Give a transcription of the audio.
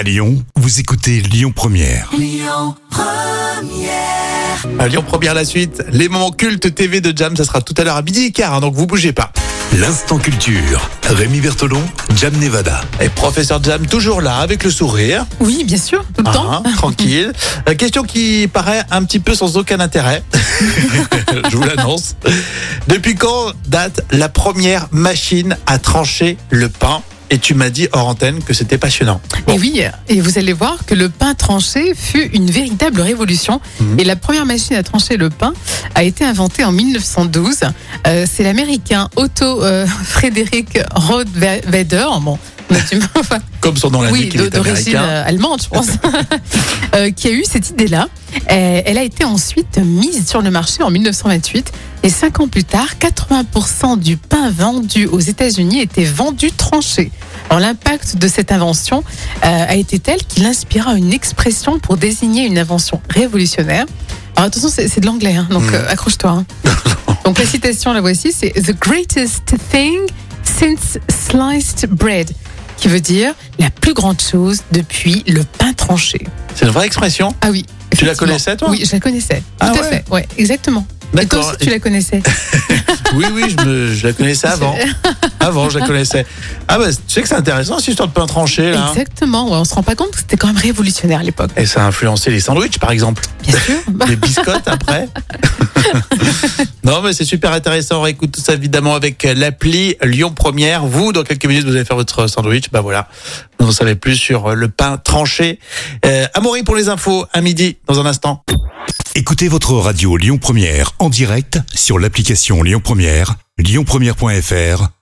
À Lyon, vous écoutez Lyon Première. À Lyon Première la suite, les moments cultes TV de Jam, ça sera tout à l'heure à midi et quart, hein, donc vous bougez pas. L'instant culture. Rémi Bertolon, Jam Nevada. Et professeur Jam toujours là avec le sourire, Oui, bien sûr, tout le temps. hein, tranquille. Euh, question qui paraît un petit peu sans aucun intérêt. Je vous l'annonce. Depuis quand date la première machine à trancher le pain? Et tu m'as dit hors antenne que c'était passionnant. Bon. Et oui, et vous allez voir que le pain tranché fut une véritable révolution. Mhm. Et la première machine à trancher le pain a été inventée en 1912. Euh, C'est l'américain Otto euh, Frédéric Rottweiler. Bon, Comme son nom oui, l'indique, est d'origine euh, allemande, je pense, euh, qui a eu cette idée-là. Euh, Elle a été ensuite mise sur le marché en 1928. Et cinq ans plus tard, 80% du pain vendu aux États-Unis était vendu tranché. Alors l'impact de cette invention euh, a été tel qu'il inspira une expression pour désigner une invention révolutionnaire. Alors attention, c'est de l'anglais, hein, donc Mm. euh, accroche-toi. hein. donc la citation, la voici, c'est The greatest thing since sliced bread qui veut dire la plus grande chose depuis le pain tranché. C'est une vraie expression? Ah oui. Tu la connaissais, toi? Oui, je la connaissais. Ah Tout à ouais fait. Ouais, exactement. Et toi D'accord. aussi, tu la connaissais? Oui, oui, je, me- je la connaissais avant. Avant, je la connaissais. Ah bah, tu sais que c'est intéressant, cette histoire de pain tranché, là. Exactement. Ouais, on se rend pas compte que c'était quand même révolutionnaire à l'époque. Et ça a influencé les sandwichs, par exemple. Bien sûr. Les biscottes, après. non, mais c'est super intéressant. On réécoute tout ça, évidemment, avec l'appli Lyon Première. Vous, dans quelques minutes, vous allez faire votre sandwich. Bah voilà. Vous en savez plus sur le pain tranché. Euh, Amaury pour les infos, à midi, dans un instant. Écoutez votre radio Lyon Première en direct sur l'application Lyon Première, lyonpremière.fr